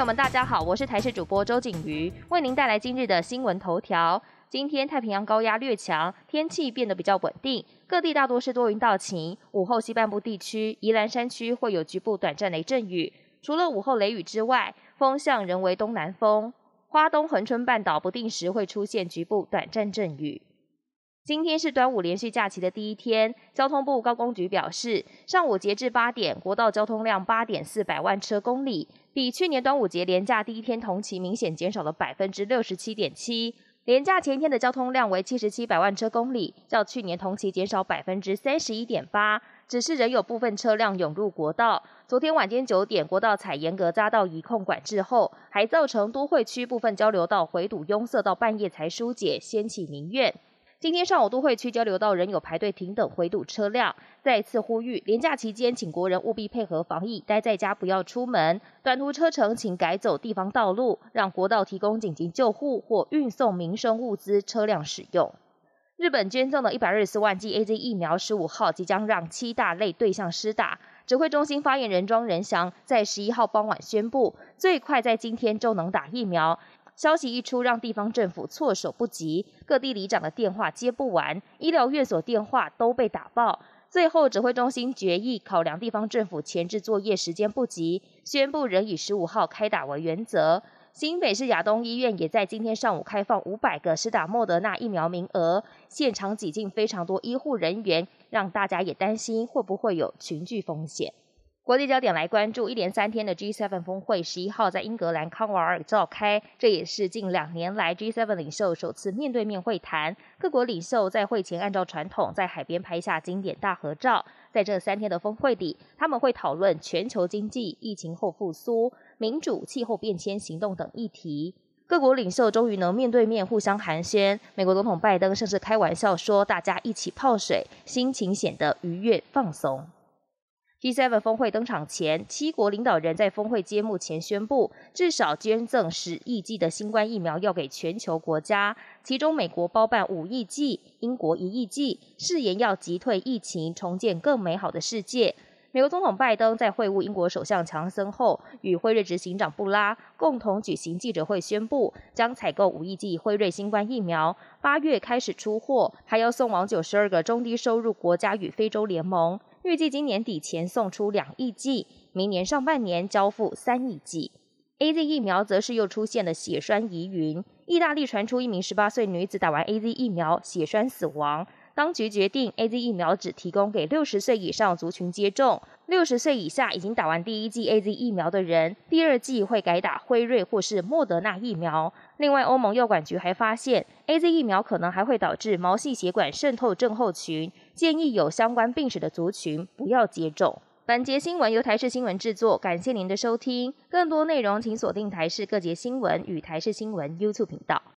朋友们，大家好，我是台视主播周景瑜，为您带来今日的新闻头条。今天太平洋高压略强，天气变得比较稳定，各地大多是多云到晴。午后西半部地区、宜兰山区会有局部短暂雷阵雨。除了午后雷雨之外，风向仍为东南风。花东恒春半岛不定时会出现局部短暂阵雨。今天是端午连续假期的第一天，交通部高工局表示，上午截至八点，国道交通量八点四百万车公里，比去年端午节连假第一天同期明显减少了百分之六十七点七。连假前一天的交通量为七十七百万车公里，较去年同期减少百分之三十一点八。只是仍有部分车辆涌入国道。昨天晚间九点，国道采严格匝道移控管制后，还造成都会区部分交流道回堵拥塞，到半夜才疏解，掀起民怨。今天上午，都会区交流道仍有排队停等回堵车辆。再次呼吁，连假期间，请国人务必配合防疫，待在家不要出门。短途车程请改走地方道路，让国道提供紧急救护或运送民生物资车辆使用。日本捐赠的一百二十四万剂 A Z 疫苗，十五号即将让七大类对象施打。指挥中心发言人庄仁祥在十一号傍晚宣布，最快在今天就能打疫苗。消息一出，让地方政府措手不及，各地里长的电话接不完，医疗院所电话都被打爆。最后，指挥中心决议考量地方政府前置作业时间不及，宣布仍以十五号开打为原则。新北市亚东医院也在今天上午开放五百个施打莫德纳疫苗名额，现场挤进非常多医护人员，让大家也担心会不会有群聚风险。国际焦点来关注，一连三天的 G7 峰会，十一号在英格兰康瓦尔召开，这也是近两年来 G7 领袖首次面对面会谈。各国领袖在会前按照传统在海边拍下经典大合照。在这三天的峰会里，他们会讨论全球经济、疫情后复苏、民主、气候变迁行动等议题。各国领袖终于能面对面互相寒暄。美国总统拜登甚至开玩笑说：“大家一起泡水，心情显得愉悦放松。” G7 峰会登场前，七国领导人在峰会揭幕前宣布，至少捐赠十亿剂的新冠疫苗要给全球国家，其中美国包办五亿剂，英国一亿剂，誓言要击退疫情，重建更美好的世界。美国总统拜登在会晤英国首相强森后，与辉瑞执行长布拉共同举行记者会，宣布将采购五亿剂辉瑞新冠疫苗，八月开始出货，还要送往九十二个中低收入国家与非洲联盟。预计今年底前送出两亿剂，明年上半年交付三亿剂。A Z 疫苗则是又出现了血栓疑云。意大利传出一名十八岁女子打完 A Z 疫苗血栓死亡，当局决定 A Z 疫苗只提供给六十岁以上族群接种。六十岁以下已经打完第一剂 A Z 疫苗的人，第二剂会改打辉瑞或是莫德纳疫苗。另外，欧盟药管局还发现 A Z 疫苗可能还会导致毛细血管渗透症候群。建议有相关病史的族群不要接种。本节新闻由台视新闻制作，感谢您的收听。更多内容请锁定台视各节新闻与台视新闻 YouTube 频道。